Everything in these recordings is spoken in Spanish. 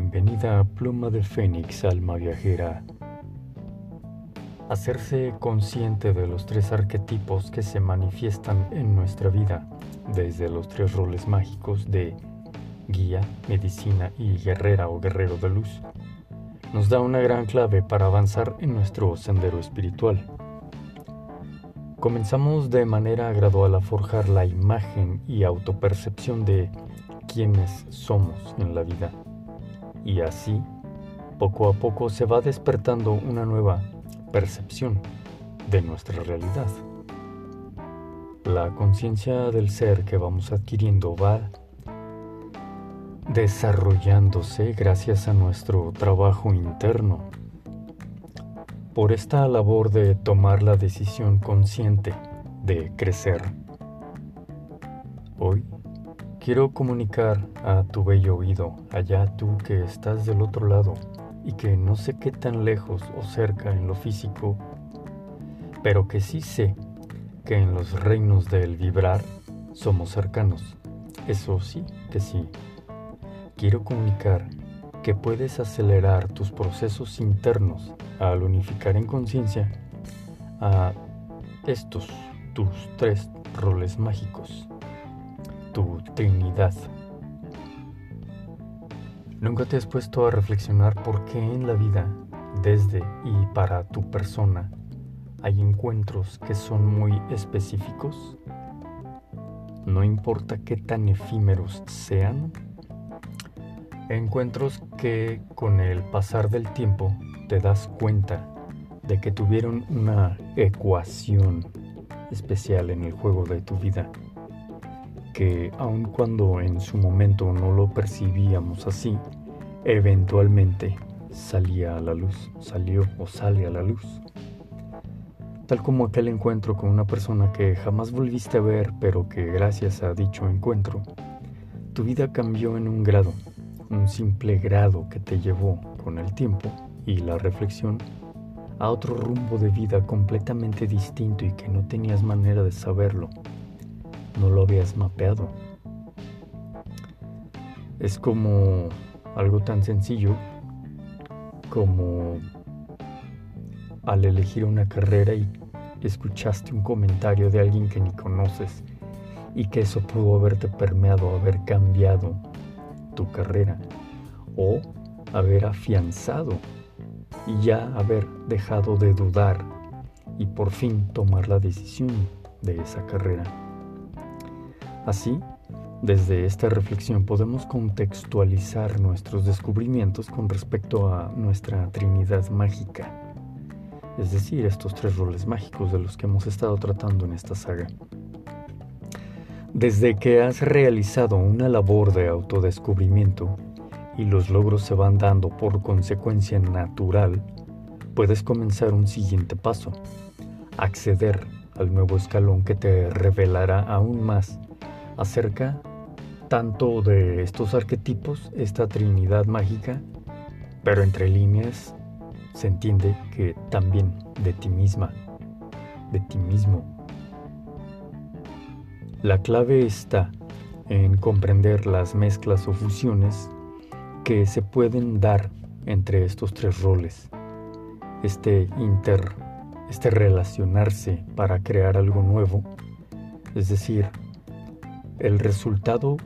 Bienvenida a Pluma de Fénix, alma viajera. Hacerse consciente de los tres arquetipos que se manifiestan en nuestra vida, desde los tres roles mágicos de guía, medicina y guerrera o guerrero de luz, nos da una gran clave para avanzar en nuestro sendero espiritual. Comenzamos de manera gradual a forjar la imagen y autopercepción de quienes somos en la vida. Y así, poco a poco se va despertando una nueva percepción de nuestra realidad. La conciencia del ser que vamos adquiriendo va desarrollándose gracias a nuestro trabajo interno. Por esta labor de tomar la decisión consciente de crecer. Hoy quiero comunicar a tu bello oído, allá tú que estás del otro lado y que no sé qué tan lejos o cerca en lo físico, pero que sí sé que en los reinos del vibrar somos cercanos. Eso sí que sí. Quiero comunicar que puedes acelerar tus procesos internos al unificar en conciencia a estos tus tres roles mágicos, tu Trinidad. ¿Nunca te has puesto a reflexionar por qué en la vida, desde y para tu persona, hay encuentros que son muy específicos? No importa qué tan efímeros sean, Encuentros que con el pasar del tiempo te das cuenta de que tuvieron una ecuación especial en el juego de tu vida, que aun cuando en su momento no lo percibíamos así, eventualmente salía a la luz, salió o sale a la luz. Tal como aquel encuentro con una persona que jamás volviste a ver, pero que gracias a dicho encuentro, tu vida cambió en un grado un simple grado que te llevó con el tiempo y la reflexión a otro rumbo de vida completamente distinto y que no tenías manera de saberlo, no lo habías mapeado. Es como algo tan sencillo como al elegir una carrera y escuchaste un comentario de alguien que ni conoces y que eso pudo haberte permeado, haber cambiado tu carrera o haber afianzado y ya haber dejado de dudar y por fin tomar la decisión de esa carrera. Así, desde esta reflexión podemos contextualizar nuestros descubrimientos con respecto a nuestra Trinidad mágica, es decir, estos tres roles mágicos de los que hemos estado tratando en esta saga. Desde que has realizado una labor de autodescubrimiento y los logros se van dando por consecuencia natural, puedes comenzar un siguiente paso, acceder al nuevo escalón que te revelará aún más acerca tanto de estos arquetipos, esta trinidad mágica, pero entre líneas se entiende que también de ti misma, de ti mismo la clave está en comprender las mezclas o fusiones que se pueden dar entre estos tres roles. Este inter, este relacionarse para crear algo nuevo, es decir, el resultado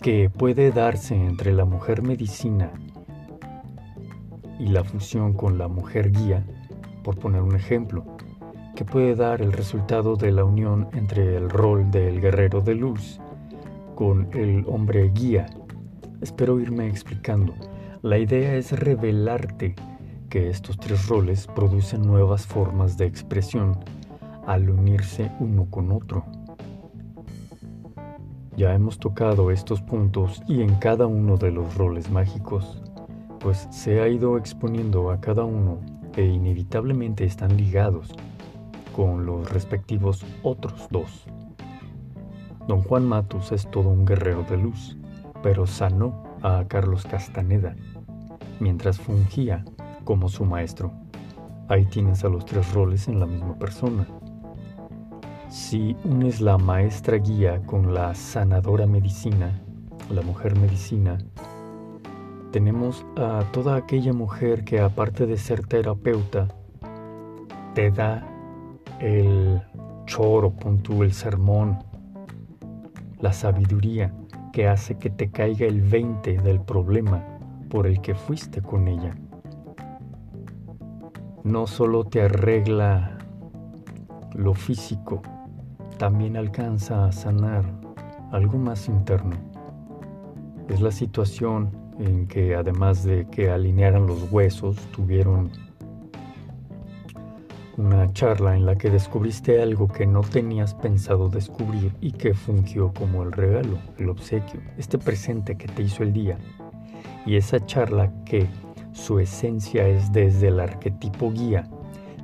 que puede darse entre la mujer medicina y la fusión con la mujer guía, por poner un ejemplo, que puede dar el resultado de la unión entre el rol del guerrero de luz con el hombre guía. Espero irme explicando. La idea es revelarte que estos tres roles producen nuevas formas de expresión al unirse uno con otro. Ya hemos tocado estos puntos y en cada uno de los roles mágicos, pues se ha ido exponiendo a cada uno e inevitablemente están ligados con los respectivos otros dos. Don Juan Matus es todo un guerrero de luz, pero sanó a Carlos Castaneda mientras fungía como su maestro. Ahí tienes a los tres roles en la misma persona. Si unes la maestra guía con la sanadora medicina, la mujer medicina, tenemos a toda aquella mujer que aparte de ser terapeuta, te da el choro, punto, el sermón, la sabiduría que hace que te caiga el 20 del problema por el que fuiste con ella. No solo te arregla lo físico, también alcanza a sanar algo más interno. Es la situación en que además de que alinearan los huesos, tuvieron una charla en la que descubriste algo que no tenías pensado descubrir y que fungió como el regalo, el obsequio, este presente que te hizo el día. Y esa charla que su esencia es desde el arquetipo guía,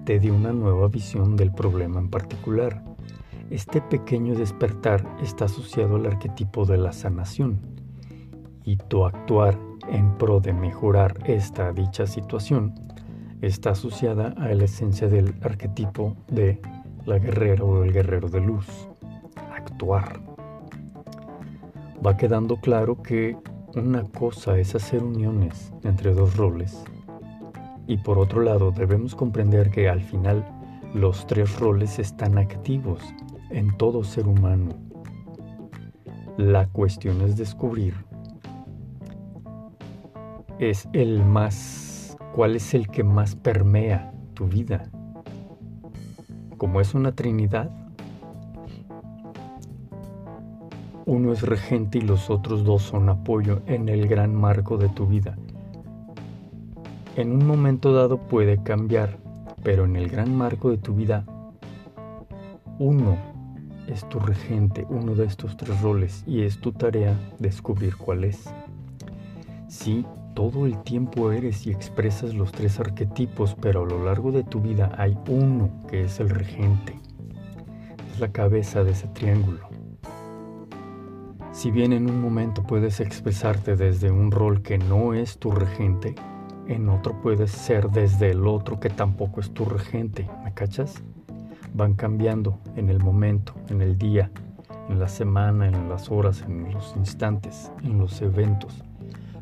te dio una nueva visión del problema en particular. Este pequeño despertar está asociado al arquetipo de la sanación y tu actuar en pro de mejorar esta dicha situación está asociada a la esencia del arquetipo de la guerrera o el guerrero de luz, actuar. Va quedando claro que una cosa es hacer uniones entre dos roles y por otro lado debemos comprender que al final los tres roles están activos en todo ser humano. La cuestión es descubrir es el más ¿Cuál es el que más permea tu vida? Como es una Trinidad, uno es regente y los otros dos son apoyo en el gran marco de tu vida. En un momento dado puede cambiar, pero en el gran marco de tu vida, uno es tu regente, uno de estos tres roles, y es tu tarea descubrir cuál es. Sí, todo el tiempo eres y expresas los tres arquetipos, pero a lo largo de tu vida hay uno que es el regente. Es la cabeza de ese triángulo. Si bien en un momento puedes expresarte desde un rol que no es tu regente, en otro puedes ser desde el otro que tampoco es tu regente. ¿Me cachas? Van cambiando en el momento, en el día, en la semana, en las horas, en los instantes, en los eventos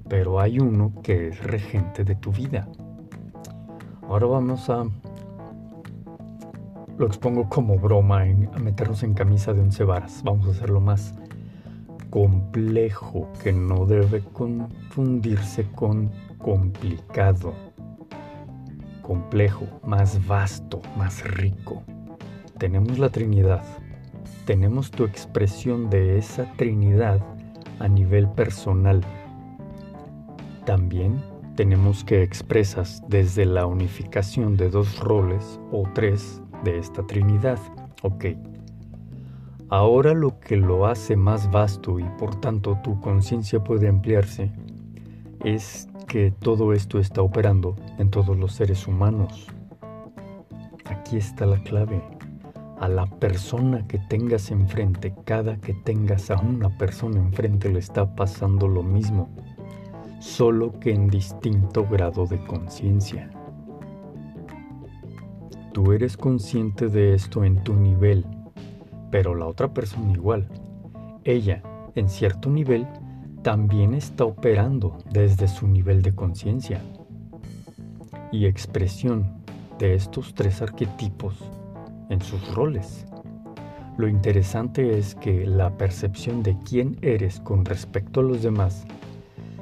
pero hay uno que es regente de tu vida. Ahora vamos a, lo expongo como broma, a meternos en camisa de once varas. Vamos a hacerlo más complejo, que no debe confundirse con complicado. Complejo, más vasto, más rico. Tenemos la Trinidad. Tenemos tu expresión de esa Trinidad a nivel personal también tenemos que expresas desde la unificación de dos roles o tres de esta Trinidad. Ok. Ahora lo que lo hace más vasto y por tanto tu conciencia puede ampliarse es que todo esto está operando en todos los seres humanos. Aquí está la clave. A la persona que tengas enfrente, cada que tengas a una persona enfrente le está pasando lo mismo solo que en distinto grado de conciencia. Tú eres consciente de esto en tu nivel, pero la otra persona igual. Ella, en cierto nivel, también está operando desde su nivel de conciencia y expresión de estos tres arquetipos en sus roles. Lo interesante es que la percepción de quién eres con respecto a los demás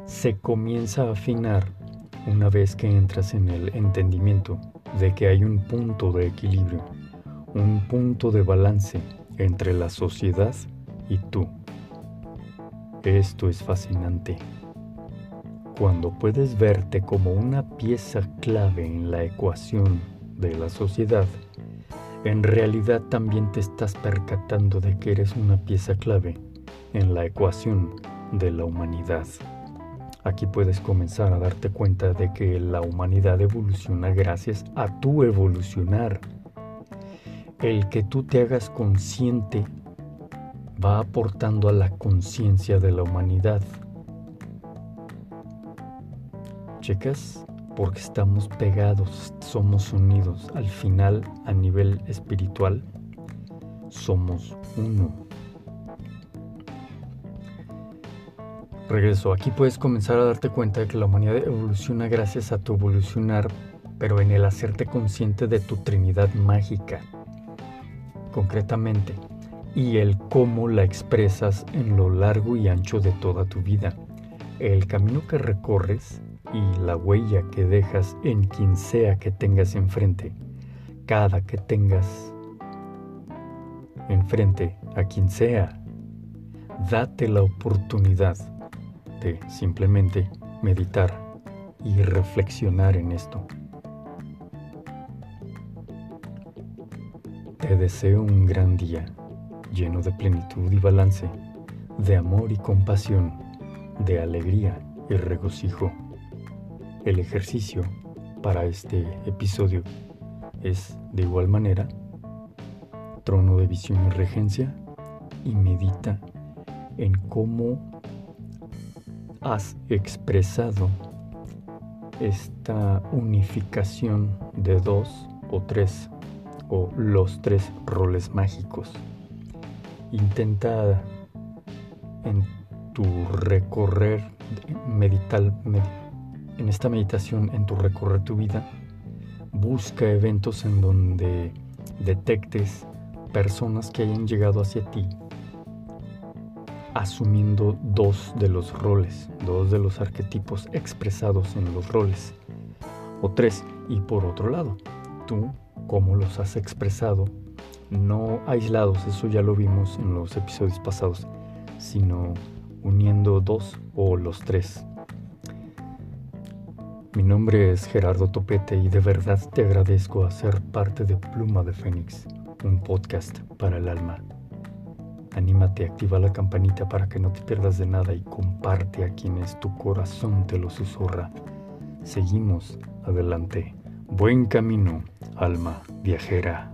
se comienza a afinar una vez que entras en el entendimiento de que hay un punto de equilibrio, un punto de balance entre la sociedad y tú. Esto es fascinante. Cuando puedes verte como una pieza clave en la ecuación de la sociedad, en realidad también te estás percatando de que eres una pieza clave en la ecuación de la humanidad. Aquí puedes comenzar a darte cuenta de que la humanidad evoluciona gracias a tu evolucionar. El que tú te hagas consciente va aportando a la conciencia de la humanidad. ¿Checas? Porque estamos pegados, somos unidos. Al final, a nivel espiritual, somos uno. Regreso, aquí puedes comenzar a darte cuenta de que la humanidad evoluciona gracias a tu evolucionar, pero en el hacerte consciente de tu Trinidad mágica, concretamente, y el cómo la expresas en lo largo y ancho de toda tu vida. El camino que recorres y la huella que dejas en quien sea que tengas enfrente, cada que tengas enfrente a quien sea, date la oportunidad de simplemente meditar y reflexionar en esto. Te deseo un gran día lleno de plenitud y balance, de amor y compasión, de alegría y regocijo. El ejercicio para este episodio es, de igual manera, trono de visión y regencia y medita en cómo has expresado esta unificación de dos o tres o los tres roles mágicos. Intenta en tu recorrer medital, en esta meditación, en tu recorrer tu vida, busca eventos en donde detectes personas que hayan llegado hacia ti asumiendo dos de los roles, dos de los arquetipos expresados en los roles, o tres, y por otro lado, tú, cómo los has expresado, no aislados, eso ya lo vimos en los episodios pasados, sino uniendo dos o los tres. Mi nombre es Gerardo Topete y de verdad te agradezco a ser parte de Pluma de Fénix, un podcast para el alma. Anímate, activa la campanita para que no te pierdas de nada y comparte a quienes tu corazón te lo susurra. Seguimos adelante. Buen camino, alma viajera.